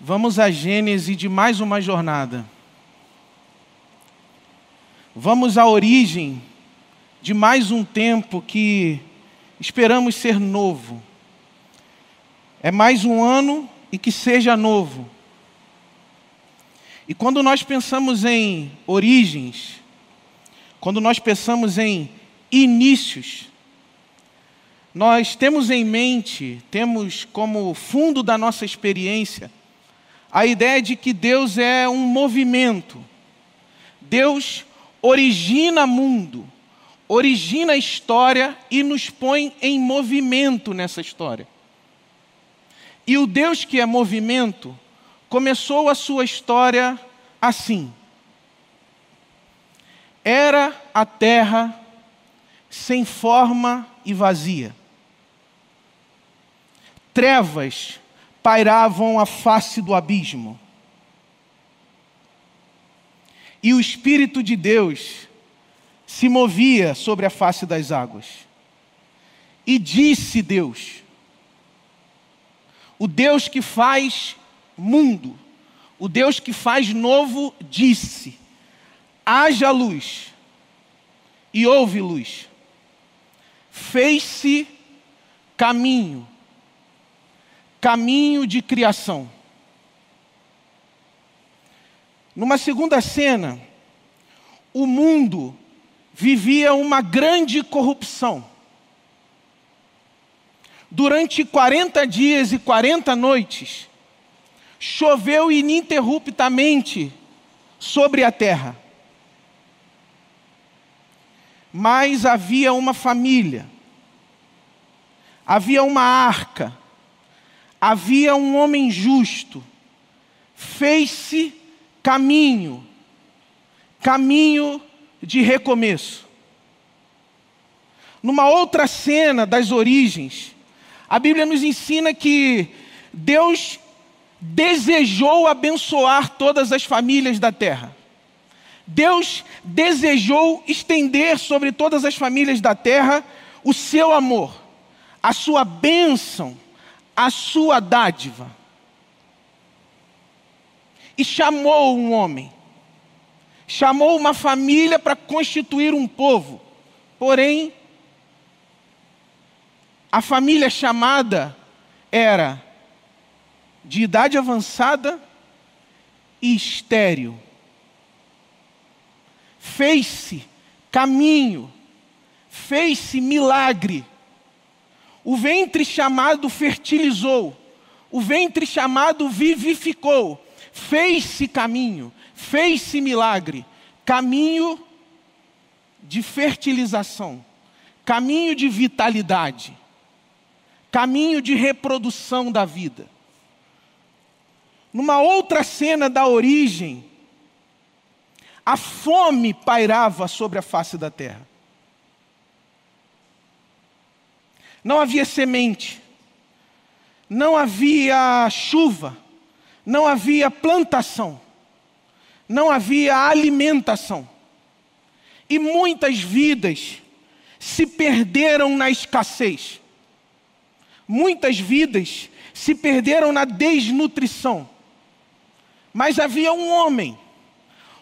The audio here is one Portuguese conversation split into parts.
Vamos à gênese de mais uma jornada. Vamos à origem de mais um tempo que esperamos ser novo. É mais um ano e que seja novo. E quando nós pensamos em origens, quando nós pensamos em inícios, nós temos em mente, temos como fundo da nossa experiência, a ideia de que Deus é um movimento. Deus origina mundo, origina história e nos põe em movimento nessa história. E o Deus que é movimento começou a sua história assim. Era a terra sem forma e vazia. Trevas pairavam a face do abismo. E o Espírito de Deus se movia sobre a face das águas. E disse Deus, o Deus que faz mundo, o Deus que faz novo, disse: haja luz, e houve luz. Fez-se caminho caminho de criação. Numa segunda cena, o mundo vivia uma grande corrupção. Durante 40 dias e 40 noites, choveu ininterruptamente sobre a terra. Mas havia uma família, havia uma arca, havia um homem justo, fez-se caminho, caminho de recomeço. Numa outra cena das origens, a Bíblia nos ensina que Deus desejou abençoar todas as famílias da terra. Deus desejou estender sobre todas as famílias da terra o seu amor, a sua bênção a sua dádiva. E chamou um homem, chamou uma família para constituir um povo. Porém, a família chamada era de idade avançada e estéril. Fez-se caminho, fez-se milagre o ventre chamado fertilizou, o ventre chamado vivificou, fez-se caminho, fez-se milagre, caminho de fertilização, caminho de vitalidade, caminho de reprodução da vida. Numa outra cena da origem, a fome pairava sobre a face da terra. Não havia semente, não havia chuva, não havia plantação, não havia alimentação. E muitas vidas se perderam na escassez. Muitas vidas se perderam na desnutrição. Mas havia um homem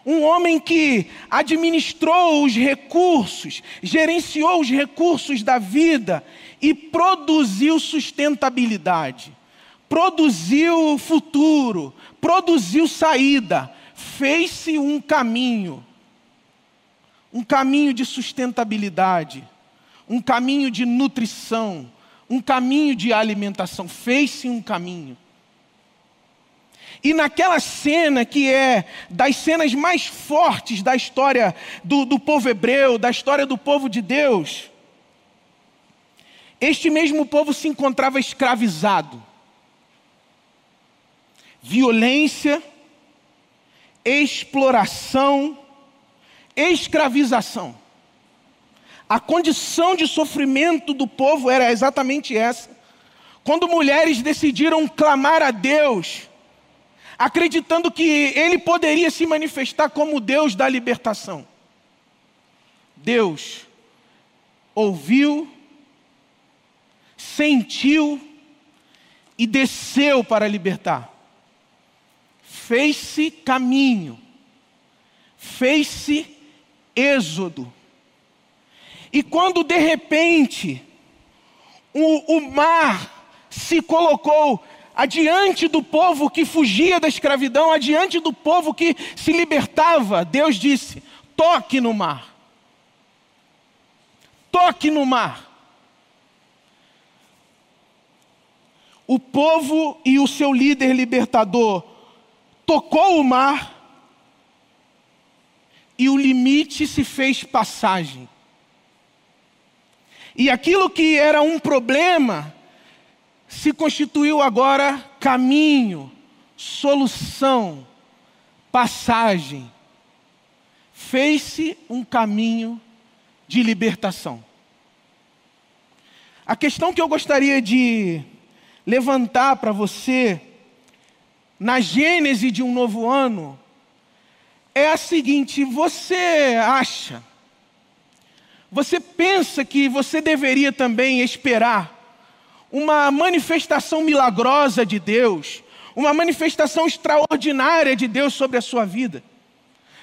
um homem que administrou os recursos, gerenciou os recursos da vida e produziu sustentabilidade, produziu futuro, produziu saída, fez-se um caminho, um caminho de sustentabilidade, um caminho de nutrição, um caminho de alimentação, fez-se um caminho. E naquela cena que é das cenas mais fortes da história do, do povo hebreu, da história do povo de Deus, este mesmo povo se encontrava escravizado. Violência, exploração, escravização. A condição de sofrimento do povo era exatamente essa. Quando mulheres decidiram clamar a Deus, acreditando que ele poderia se manifestar como Deus da libertação. Deus ouviu, sentiu e desceu para libertar. fez-se caminho, fez-se êxodo. E quando de repente o, o mar se colocou adiante do povo que fugia da escravidão, adiante do povo que se libertava, Deus disse: toque no mar. Toque no mar. O povo e o seu líder libertador tocou o mar e o limite se fez passagem. E aquilo que era um problema se constituiu agora caminho, solução, passagem. Fez-se um caminho de libertação. A questão que eu gostaria de levantar para você, na gênese de um novo ano, é a seguinte: você acha você pensa que você deveria também esperar uma manifestação milagrosa de Deus, uma manifestação extraordinária de Deus sobre a sua vida?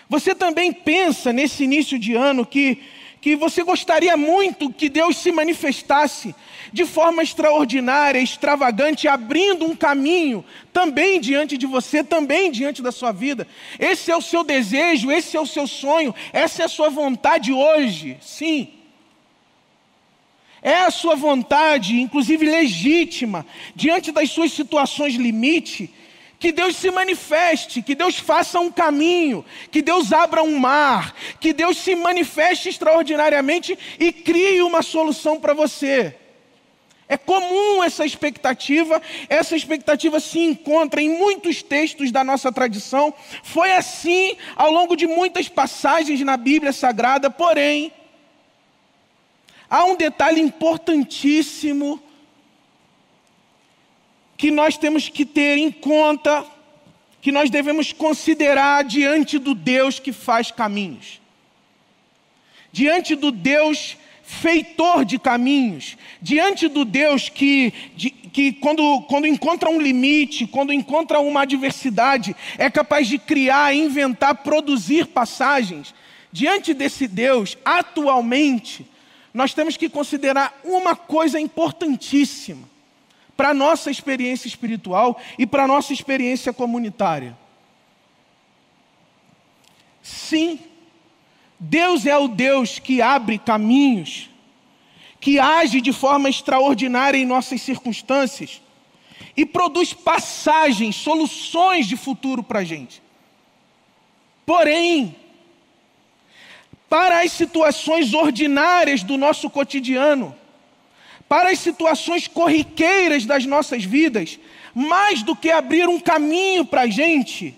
Você também pensa nesse início de ano que que você gostaria muito que Deus se manifestasse de forma extraordinária, extravagante, abrindo um caminho também diante de você, também diante da sua vida. Esse é o seu desejo, esse é o seu sonho, essa é a sua vontade hoje, sim. É a sua vontade, inclusive legítima, diante das suas situações limite, que Deus se manifeste, que Deus faça um caminho, que Deus abra um mar, que Deus se manifeste extraordinariamente e crie uma solução para você. É comum essa expectativa, essa expectativa se encontra em muitos textos da nossa tradição. Foi assim ao longo de muitas passagens na Bíblia Sagrada, porém, há um detalhe importantíssimo que nós temos que ter em conta, que nós devemos considerar diante do Deus que faz caminhos. Diante do Deus feitor de caminhos, diante do Deus que, de, que quando, quando encontra um limite, quando encontra uma adversidade, é capaz de criar, inventar, produzir passagens. Diante desse Deus, atualmente, nós temos que considerar uma coisa importantíssima para a nossa experiência espiritual e para a nossa experiência comunitária. Sim, Deus é o Deus que abre caminhos, que age de forma extraordinária em nossas circunstâncias e produz passagens, soluções de futuro para a gente. Porém, para as situações ordinárias do nosso cotidiano, para as situações corriqueiras das nossas vidas, mais do que abrir um caminho para a gente,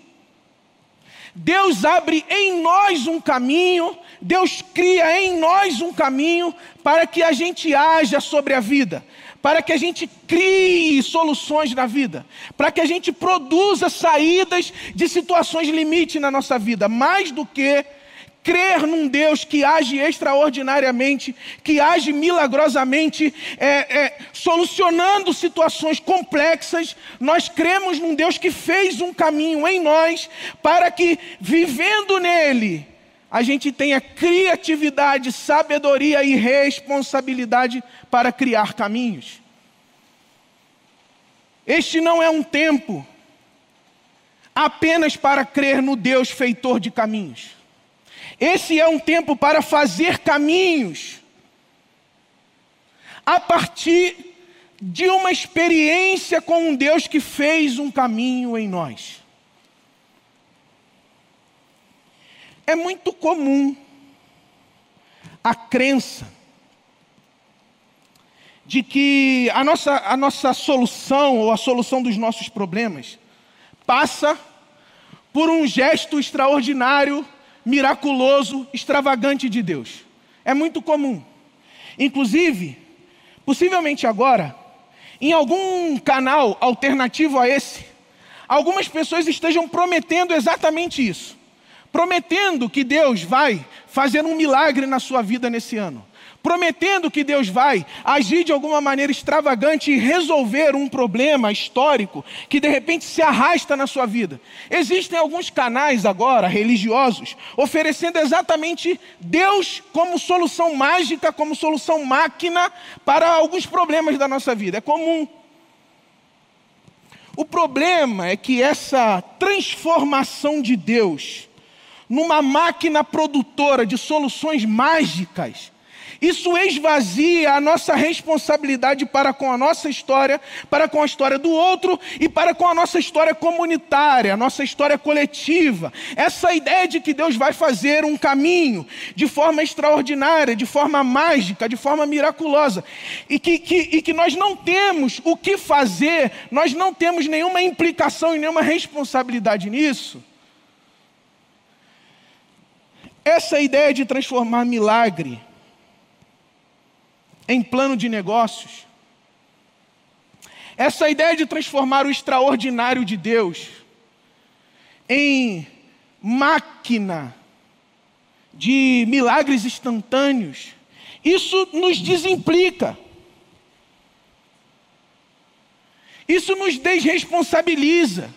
Deus abre em nós um caminho, Deus cria em nós um caminho para que a gente haja sobre a vida, para que a gente crie soluções na vida, para que a gente produza saídas de situações limite na nossa vida, mais do que crer num Deus que age extraordinariamente, que age milagrosamente, é, é, solucionando situações complexas, nós cremos num Deus que fez um caminho em nós para que, vivendo nele, a gente tenha criatividade, sabedoria e responsabilidade para criar caminhos. Este não é um tempo apenas para crer no Deus feitor de caminhos. Esse é um tempo para fazer caminhos a partir de uma experiência com um Deus que fez um caminho em nós. É muito comum a crença de que a nossa, a nossa solução ou a solução dos nossos problemas passa por um gesto extraordinário miraculoso, extravagante de Deus. É muito comum. Inclusive, possivelmente agora, em algum canal alternativo a esse, algumas pessoas estejam prometendo exatamente isso. Prometendo que Deus vai fazer um milagre na sua vida nesse ano prometendo que Deus vai agir de alguma maneira extravagante e resolver um problema histórico que de repente se arrasta na sua vida. Existem alguns canais agora, religiosos, oferecendo exatamente Deus como solução mágica, como solução máquina para alguns problemas da nossa vida. É comum. O problema é que essa transformação de Deus numa máquina produtora de soluções mágicas, isso esvazia a nossa responsabilidade para com a nossa história, para com a história do outro e para com a nossa história comunitária, a nossa história coletiva. Essa ideia de que Deus vai fazer um caminho de forma extraordinária, de forma mágica, de forma miraculosa, e que, que, e que nós não temos o que fazer, nós não temos nenhuma implicação e nenhuma responsabilidade nisso. Essa ideia de transformar milagre em plano de negócios. Essa ideia de transformar o extraordinário de Deus em máquina de milagres instantâneos, isso nos desimplica. Isso nos desresponsabiliza.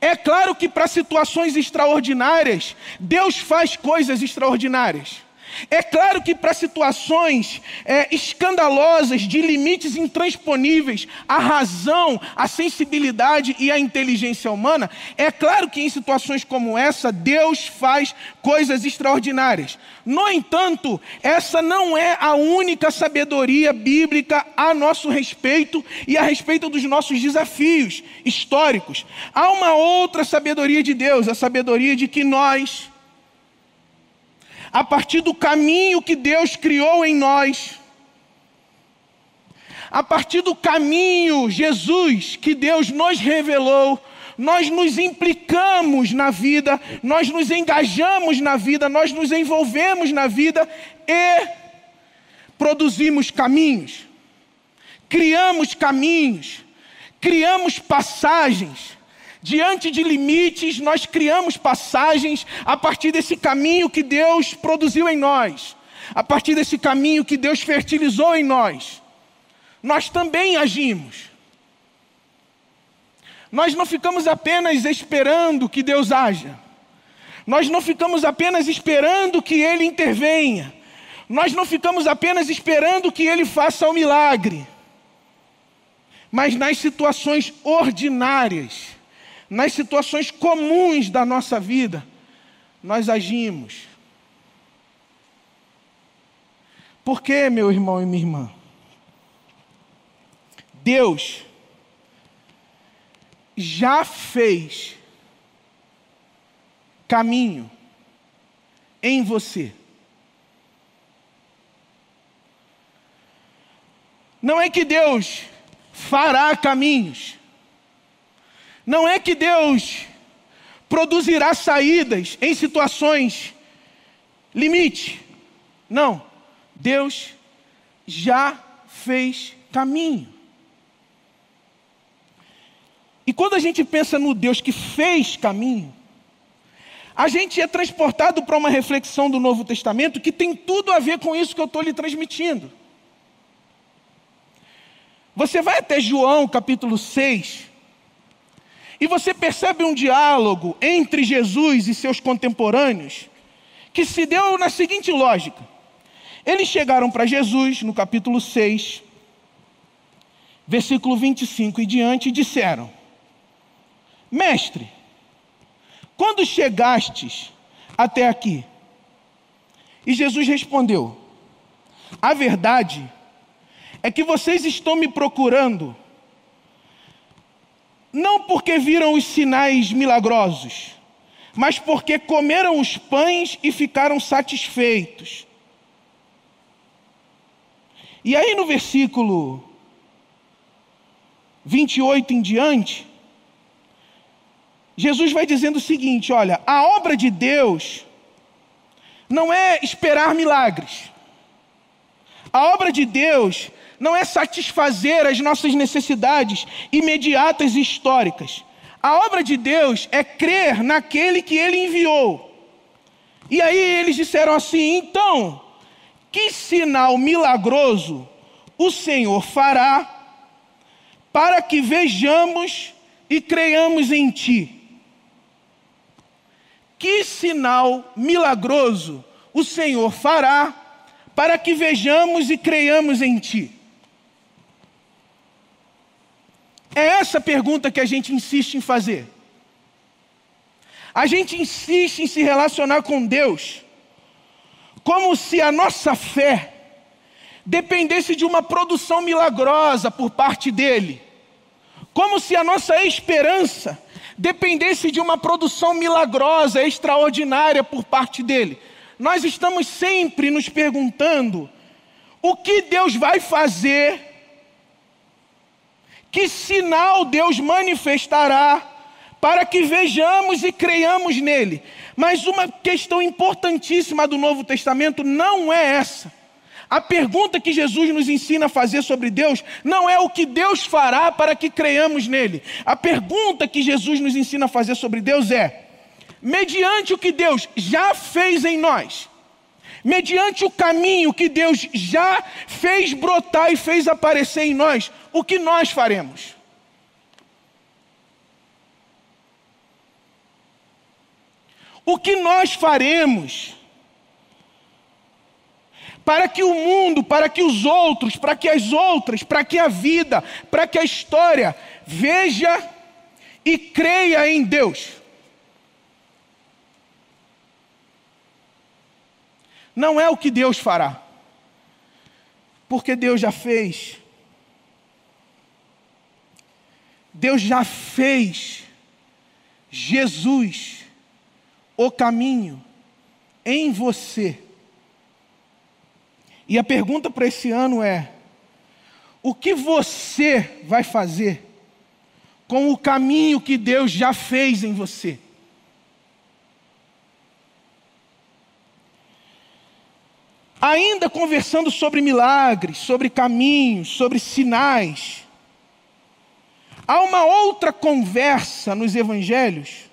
É claro que para situações extraordinárias, Deus faz coisas extraordinárias. É claro que para situações é, escandalosas, de limites intransponíveis, a razão, a sensibilidade e a inteligência humana, é claro que em situações como essa, Deus faz coisas extraordinárias. No entanto, essa não é a única sabedoria bíblica a nosso respeito e a respeito dos nossos desafios históricos. Há uma outra sabedoria de Deus, a sabedoria de que nós a partir do caminho que Deus criou em nós, a partir do caminho, Jesus, que Deus nos revelou, nós nos implicamos na vida, nós nos engajamos na vida, nós nos envolvemos na vida e produzimos caminhos, criamos caminhos, criamos passagens Diante de limites, nós criamos passagens a partir desse caminho que Deus produziu em nós, a partir desse caminho que Deus fertilizou em nós. Nós também agimos. Nós não ficamos apenas esperando que Deus haja. Nós não ficamos apenas esperando que Ele intervenha. Nós não ficamos apenas esperando que Ele faça o um milagre. Mas nas situações ordinárias, nas situações comuns da nossa vida, nós agimos. Por quê, meu irmão e minha irmã? Deus já fez caminho em você. Não é que Deus fará caminhos. Não é que Deus produzirá saídas em situações limite. Não. Deus já fez caminho. E quando a gente pensa no Deus que fez caminho, a gente é transportado para uma reflexão do Novo Testamento que tem tudo a ver com isso que eu estou lhe transmitindo. Você vai até João capítulo 6, e você percebe um diálogo entre Jesus e seus contemporâneos que se deu na seguinte lógica. Eles chegaram para Jesus, no capítulo 6, versículo 25 e diante, e disseram: Mestre, quando chegastes até aqui? E Jesus respondeu: A verdade é que vocês estão me procurando não porque viram os sinais milagrosos, mas porque comeram os pães e ficaram satisfeitos. E aí no versículo 28 em diante, Jesus vai dizendo o seguinte: olha, a obra de Deus não é esperar milagres. A obra de Deus não é satisfazer as nossas necessidades imediatas e históricas. A obra de Deus é crer naquele que ele enviou. E aí eles disseram assim: então, Que sinal milagroso o Senhor fará para que vejamos e creiamos em Ti? Que sinal milagroso o Senhor fará para que vejamos e creiamos em Ti? É essa pergunta que a gente insiste em fazer. A gente insiste em se relacionar com Deus como se a nossa fé dependesse de uma produção milagrosa por parte dele, como se a nossa esperança dependesse de uma produção milagrosa, extraordinária por parte dele. Nós estamos sempre nos perguntando o que Deus vai fazer, que sinal Deus manifestará para que vejamos e creiamos nele. Mas uma questão importantíssima do Novo Testamento não é essa. A pergunta que Jesus nos ensina a fazer sobre Deus não é o que Deus fará para que creiamos nele. A pergunta que Jesus nos ensina a fazer sobre Deus é: mediante o que Deus já fez em nós, mediante o caminho que Deus já fez brotar e fez aparecer em nós, o que nós faremos? O que nós faremos para que o mundo, para que os outros, para que as outras, para que a vida, para que a história veja e creia em Deus? Não é o que Deus fará, porque Deus já fez. Deus já fez Jesus o caminho em você. E a pergunta para esse ano é: o que você vai fazer com o caminho que Deus já fez em você? Ainda conversando sobre milagres, sobre caminhos, sobre sinais, há uma outra conversa nos evangelhos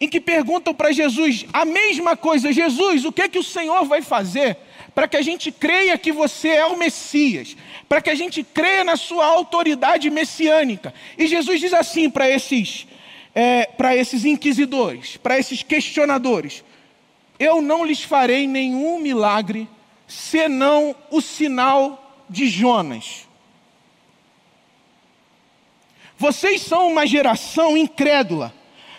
em que perguntam para Jesus a mesma coisa: Jesus, o que é que o Senhor vai fazer para que a gente creia que você é o Messias, para que a gente creia na sua autoridade messiânica? E Jesus diz assim para esses, é, para esses inquisidores, para esses questionadores: Eu não lhes farei nenhum milagre senão o sinal de Jonas. Vocês são uma geração incrédula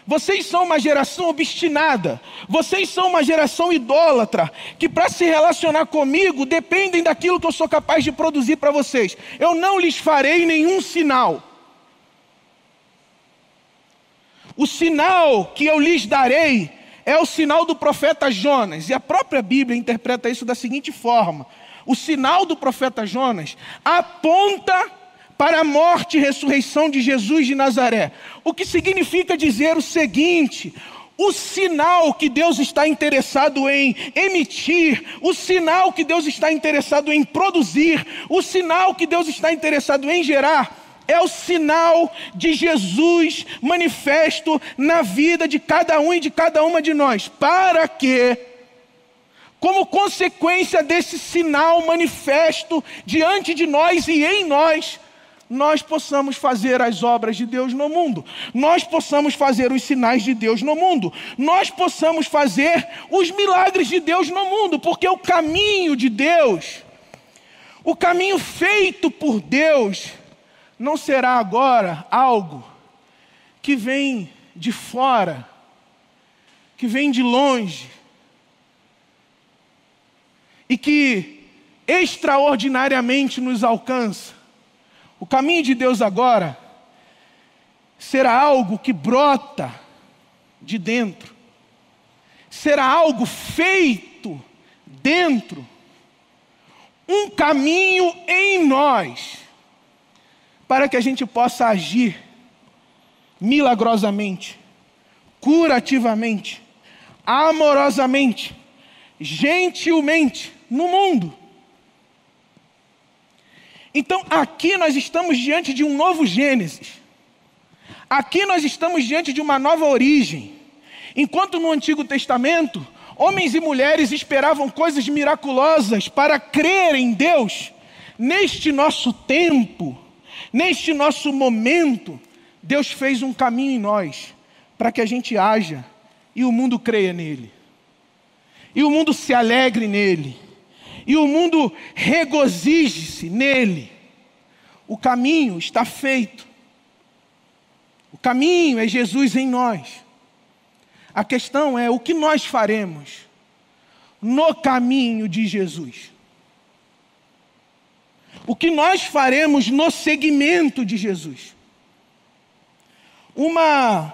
vocês são uma geração obstinada. Vocês são uma geração idólatra. Que para se relacionar comigo dependem daquilo que eu sou capaz de produzir para vocês. Eu não lhes farei nenhum sinal. O sinal que eu lhes darei é o sinal do profeta Jonas. E a própria Bíblia interpreta isso da seguinte forma: o sinal do profeta Jonas aponta para a morte e ressurreição de Jesus de Nazaré. O que significa dizer o seguinte: o sinal que Deus está interessado em emitir, o sinal que Deus está interessado em produzir, o sinal que Deus está interessado em gerar, é o sinal de Jesus manifesto na vida de cada um e de cada uma de nós, para que, como consequência desse sinal manifesto diante de nós e em nós, nós possamos fazer as obras de Deus no mundo, nós possamos fazer os sinais de Deus no mundo, nós possamos fazer os milagres de Deus no mundo, porque o caminho de Deus, o caminho feito por Deus, não será agora algo que vem de fora, que vem de longe, e que extraordinariamente nos alcança. O caminho de Deus agora será algo que brota de dentro, será algo feito dentro, um caminho em nós, para que a gente possa agir milagrosamente, curativamente, amorosamente, gentilmente no mundo. Então aqui nós estamos diante de um novo Gênesis. Aqui nós estamos diante de uma nova origem. Enquanto no Antigo Testamento, Homens e mulheres esperavam coisas miraculosas para crer em Deus. Neste nosso tempo, neste nosso momento, Deus fez um caminho em nós para que a gente haja e o mundo creia nele, e o mundo se alegre nele, e o mundo regozije-se nele. O caminho está feito. O caminho é Jesus em nós. A questão é o que nós faremos no caminho de Jesus. O que nós faremos no segmento de Jesus. Uma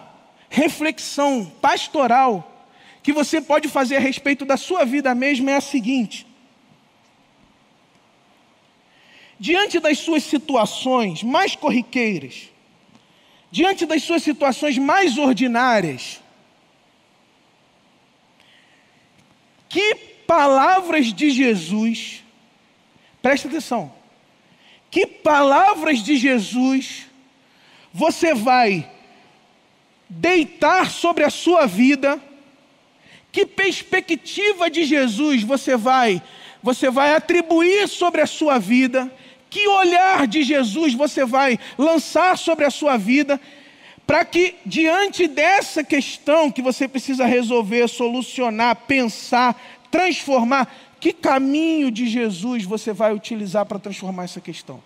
reflexão pastoral que você pode fazer a respeito da sua vida mesmo é a seguinte: diante das suas situações mais corriqueiras, diante das suas situações mais ordinárias, que palavras de Jesus, presta atenção, que palavras de Jesus você vai deitar sobre a sua vida, que perspectiva de Jesus você vai você vai atribuir sobre a sua vida, que olhar de Jesus você vai lançar sobre a sua vida, para que diante dessa questão que você precisa resolver, solucionar, pensar, transformar, que caminho de Jesus você vai utilizar para transformar essa questão?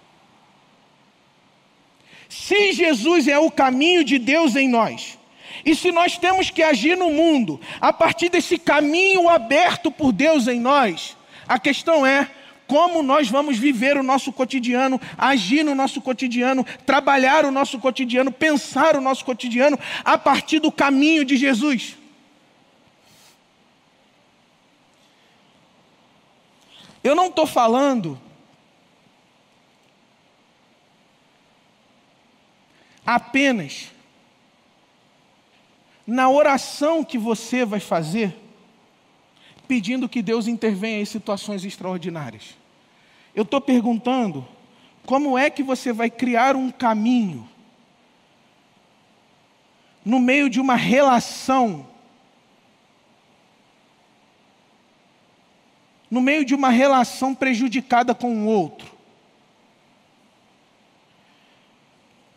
Se Jesus é o caminho de Deus em nós, e se nós temos que agir no mundo a partir desse caminho aberto por Deus em nós, a questão é como nós vamos viver o nosso cotidiano, agir no nosso cotidiano, trabalhar o nosso cotidiano, pensar o nosso cotidiano a partir do caminho de Jesus. Eu não estou falando apenas na oração que você vai fazer, pedindo que Deus intervenha em situações extraordinárias. Eu estou perguntando como é que você vai criar um caminho no meio de uma relação, no meio de uma relação prejudicada com o outro.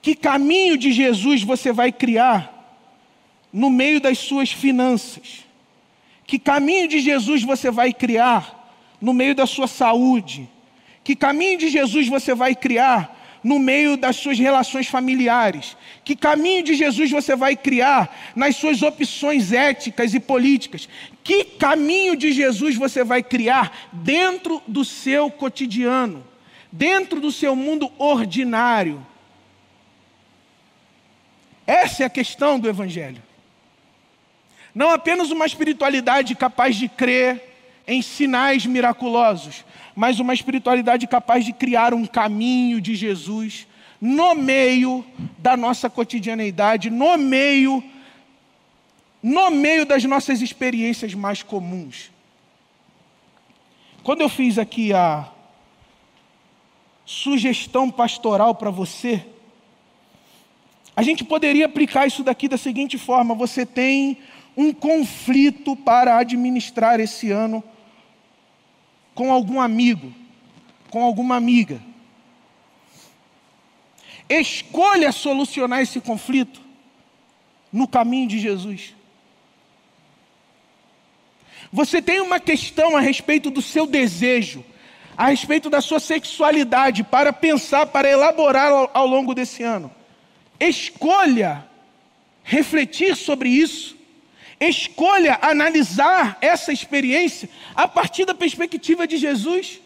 Que caminho de Jesus você vai criar no meio das suas finanças? Que caminho de Jesus você vai criar no meio da sua saúde? Que caminho de Jesus você vai criar no meio das suas relações familiares? Que caminho de Jesus você vai criar nas suas opções éticas e políticas? Que caminho de Jesus você vai criar dentro do seu cotidiano, dentro do seu mundo ordinário? Essa é a questão do Evangelho. Não apenas uma espiritualidade capaz de crer em sinais miraculosos, mas uma espiritualidade capaz de criar um caminho de Jesus no meio da nossa cotidianeidade, no meio no meio das nossas experiências mais comuns. Quando eu fiz aqui a sugestão pastoral para você, a gente poderia aplicar isso daqui da seguinte forma: você tem um conflito para administrar esse ano com algum amigo, com alguma amiga. Escolha solucionar esse conflito no caminho de Jesus. Você tem uma questão a respeito do seu desejo, a respeito da sua sexualidade, para pensar, para elaborar ao, longo desse ano. Escolha refletir sobre isso. Escolha analisar essa experiência a partir da perspectiva de Jesus.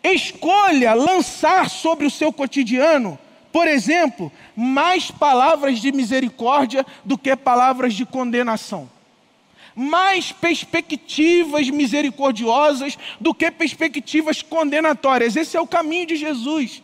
Escolha lançar sobre o seu cotidiano, por exemplo, mais palavras de misericórdia do que palavras de condenação. Mais perspectivas misericordiosas do que perspectivas condenatórias. Esse é o caminho de Jesus.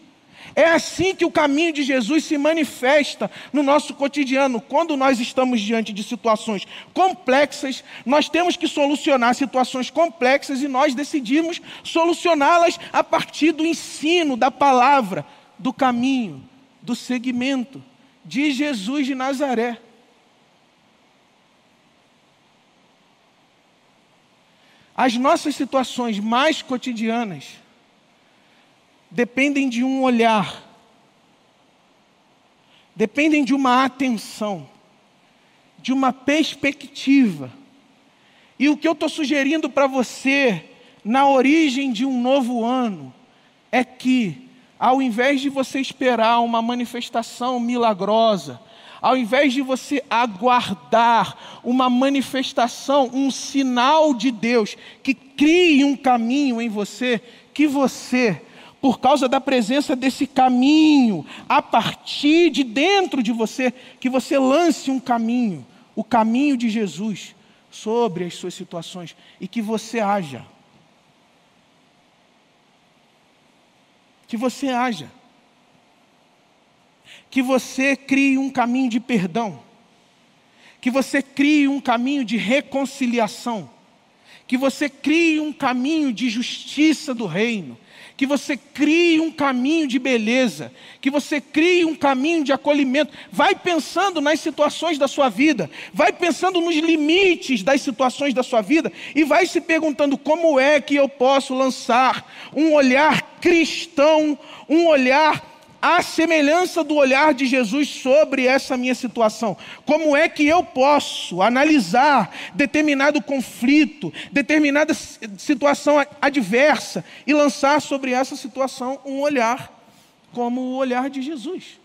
É assim que o caminho de Jesus se manifesta no nosso cotidiano. Quando nós estamos diante de situações complexas, nós temos que solucionar situações complexas e nós decidimos solucioná-las a partir do ensino, da palavra, do caminho, do segmento de Jesus de Nazaré. As nossas situações mais cotidianas dependem de um olhar, dependem de uma atenção, de uma perspectiva. E o que eu estou sugerindo para você, na origem de um novo ano, é que, ao invés de você esperar uma manifestação milagrosa, ao invés de você aguardar uma manifestação, um sinal de Deus que crie um caminho em você, que você, por causa da presença desse caminho, a partir de dentro de você, que você lance um caminho, o caminho de Jesus sobre as suas situações e que você haja. Que você haja. Que você crie um caminho de perdão, que você crie um caminho de reconciliação, que você crie um caminho de justiça do reino, que você crie um caminho de beleza, que você crie um caminho de acolhimento. Vai pensando nas situações da sua vida, vai pensando nos limites das situações da sua vida e vai se perguntando como é que eu posso lançar um olhar cristão, um olhar a semelhança do olhar de Jesus sobre essa minha situação. Como é que eu posso analisar determinado conflito, determinada situação adversa e lançar sobre essa situação um olhar como o olhar de Jesus?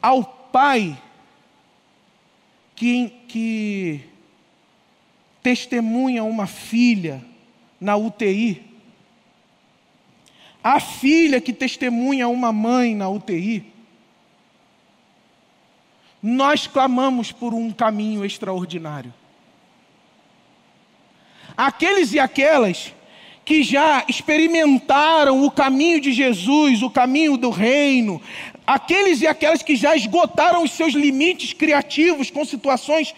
Ao pai que, que testemunha uma filha na UTI. A filha que testemunha uma mãe na UTI. Nós clamamos por um caminho extraordinário. Aqueles e aquelas que já experimentaram o caminho de Jesus, o caminho do reino, aqueles e aquelas que já esgotaram os seus limites criativos com situações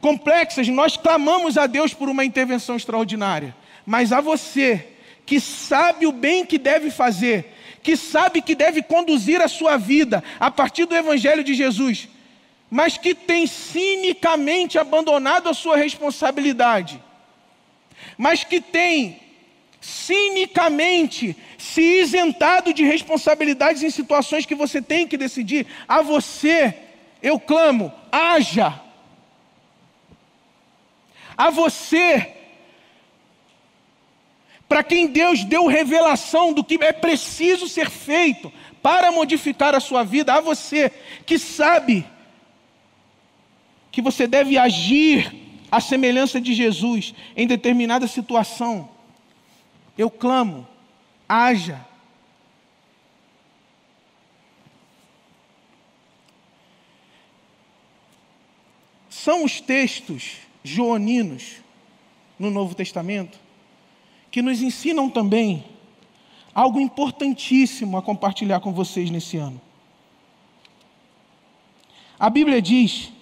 complexas, nós clamamos a Deus por uma intervenção extraordinária mas a você que sabe o bem que deve fazer, que sabe que deve conduzir a sua vida a partir do Evangelho de Jesus, mas que tem cinicamente abandonado a sua responsabilidade, mas que tem cinicamente se isentado de responsabilidades em situações que você tem que decidir, a você eu clamo, haja. A você para quem Deus deu revelação do que é preciso ser feito para modificar a sua vida, a você que sabe que você deve agir à semelhança de Jesus em determinada situação, eu clamo, haja. São os textos joaninos no Novo Testamento que nos ensinam também algo importantíssimo a compartilhar com vocês nesse ano. A Bíblia diz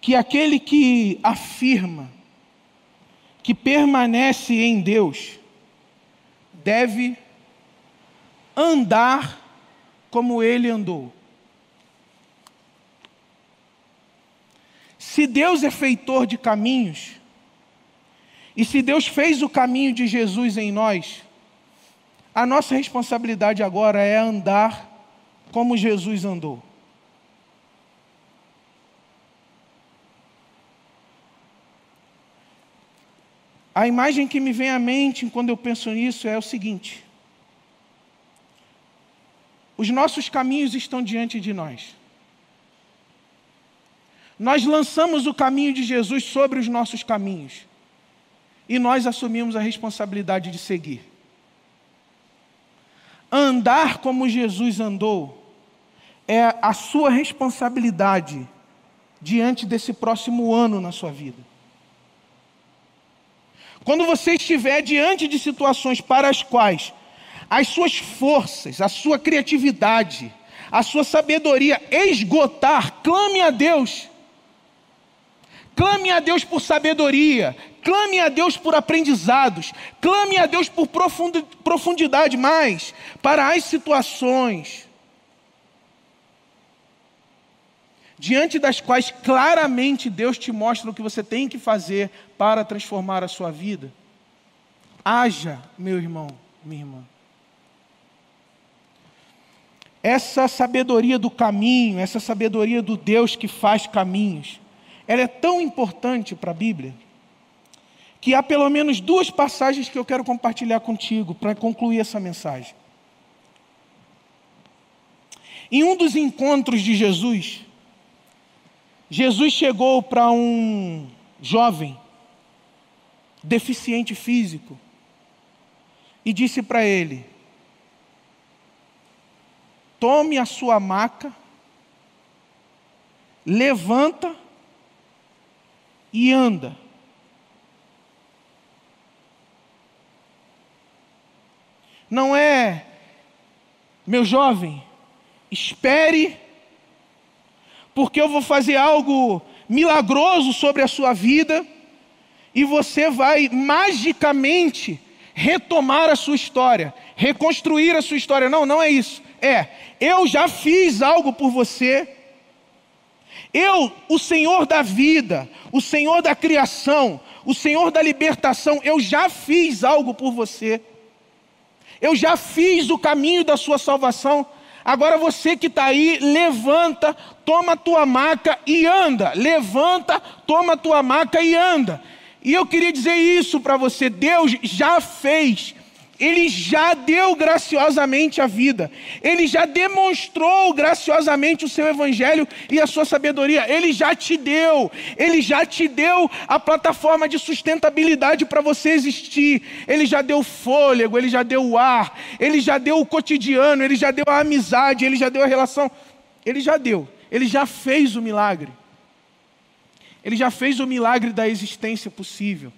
que aquele que afirma que permanece em Deus deve andar como ele andou. Se Deus é feitor de caminhos, e se Deus fez o caminho de Jesus em nós, a nossa responsabilidade agora é andar como Jesus andou. A imagem que me vem à mente quando eu penso nisso é o seguinte: os nossos caminhos estão diante de nós. Nós lançamos o caminho de Jesus sobre os nossos caminhos e nós assumimos a responsabilidade de seguir. Andar como Jesus andou é a sua responsabilidade diante desse próximo ano na sua vida. Quando você estiver diante de situações para as quais as suas forças, a sua criatividade, a sua sabedoria esgotar, clame a Deus. Clame a Deus por sabedoria, Clame a Deus por aprendizados, clame a Deus por profundidade, mais para as situações diante das quais claramente Deus te mostra o que você tem que fazer para transformar a sua vida. Haja, meu irmão, minha irmã. Essa sabedoria do caminho, essa sabedoria do Deus que faz caminhos, ela é tão importante para a Bíblia que há pelo menos duas passagens que eu quero compartilhar contigo para concluir essa mensagem. Em um dos encontros de Jesus, Jesus chegou para um jovem deficiente físico e disse para ele: Tome a sua maca, levanta e anda. Não é, meu jovem, espere, porque eu vou fazer algo milagroso sobre a sua vida e você vai magicamente retomar a sua história, reconstruir a sua história. Não, não é isso. É, eu já fiz algo por você. Eu, o Senhor da vida, o Senhor da criação, o Senhor da libertação, eu já fiz algo por você. Eu já fiz o caminho da sua salvação. Agora você que está aí, levanta, toma a tua maca e anda. Levanta, toma a tua maca e anda. E eu queria dizer isso para você: Deus já fez ele já deu graciosamente a vida, ele já demonstrou graciosamente o seu evangelho e a sua sabedoria, ele já te deu, ele já te deu a plataforma de sustentabilidade para você existir, ele já deu fôlego, ele já deu o ar, ele já deu o cotidiano, ele já deu a amizade, ele já deu a relação, ele já deu, ele já fez o milagre. Ele já fez o milagre da existência possível.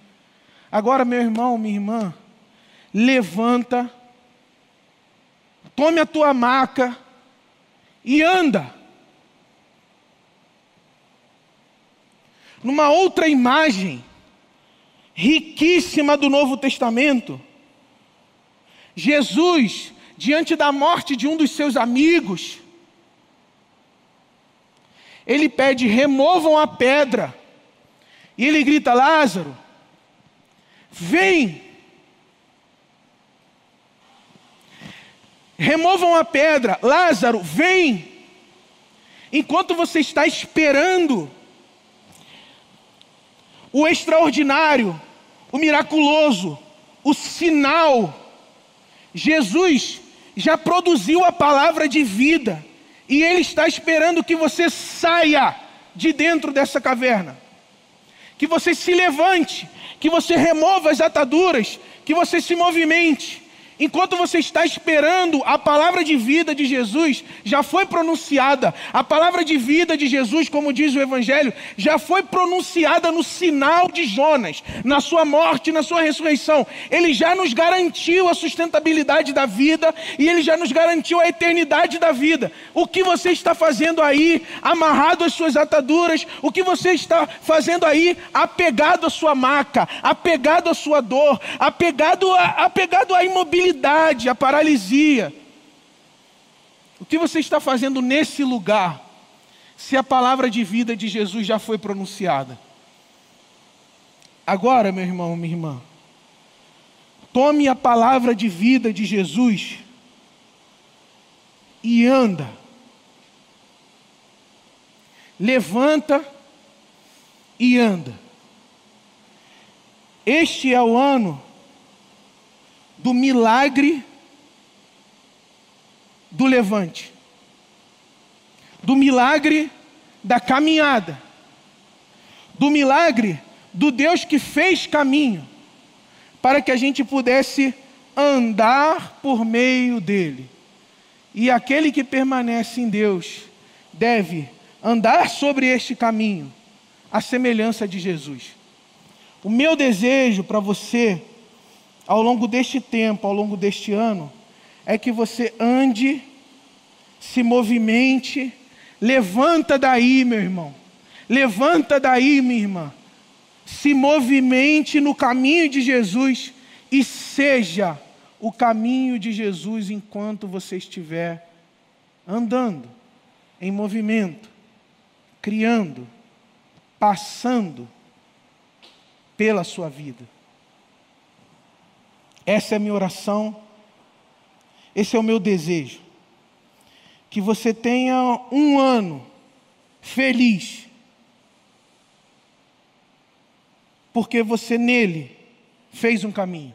Agora, meu irmão, minha irmã, levanta, tome a tua maca e anda. Numa outra imagem, riquíssima do Novo Testamento, Jesus, diante da morte de um dos seus amigos, ele pede: removam a pedra. E ele grita: Lázaro, vem. Removam a pedra, Lázaro, vem. Enquanto você está esperando o extraordinário, o miraculoso, o sinal, Jesus já produziu a palavra de vida e Ele está esperando que você saia de dentro dessa caverna, que você se levante, que você remova as ataduras, que você se movimente. Enquanto você está esperando, a palavra de vida de Jesus já foi pronunciada. A palavra de vida de Jesus, como diz o Evangelho, já foi pronunciada no sinal de Jonas, na sua morte, na sua ressurreição. Ele já nos garantiu a sustentabilidade da vida e ele já nos garantiu a eternidade da vida. O que você está fazendo aí, amarrado às suas ataduras, o que você está fazendo aí, apegado à sua maca, apegado à sua dor, apegado a, apegado à imobilidade a paralisia. O que você está fazendo nesse lugar, se a palavra de vida de Jesus já foi pronunciada? Agora, meu irmão, minha irmã, tome a palavra de vida de Jesus e anda. Levanta e anda. Este é o ano do milagre do levante, do milagre da caminhada, do milagre do Deus que fez caminho, para que a gente pudesse andar por meio dele. E aquele que permanece em Deus deve andar sobre este caminho, a semelhança de Jesus. O meu desejo para você ao longo deste tempo, ao longo deste ano, é que você ande, se movimente, levanta daí, meu irmão, levanta daí, minha irmã, se movimente no caminho de Jesus e seja o caminho de Jesus enquanto você estiver andando, em movimento, criando, passando pela sua vida. Essa é a minha oração, esse é o meu desejo. Que você tenha um ano feliz, porque você nele fez um caminho.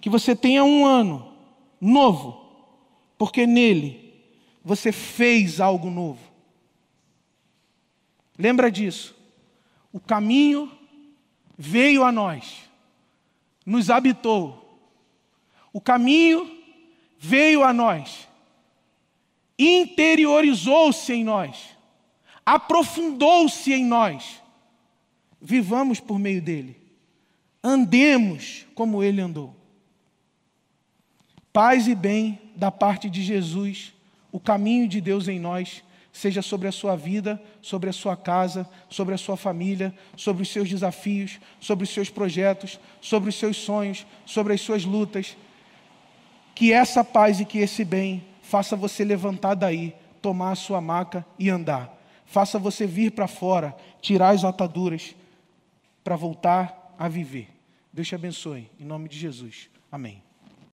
Que você tenha um ano novo, porque nele você fez algo novo. Lembra disso? O caminho veio a nós, nos habitou. O caminho veio a nós, interiorizou-se em nós, aprofundou-se em nós. Vivamos por meio dele, andemos como ele andou. Paz e bem da parte de Jesus, o caminho de Deus em nós seja sobre a sua vida, sobre a sua casa, sobre a sua família, sobre os seus desafios, sobre os seus projetos, sobre os seus sonhos, sobre as suas lutas. Que essa paz e que esse bem faça você levantar daí, tomar a sua maca e andar. Faça você vir para fora, tirar as ataduras para voltar a viver. Deus te abençoe, em nome de Jesus. Amém.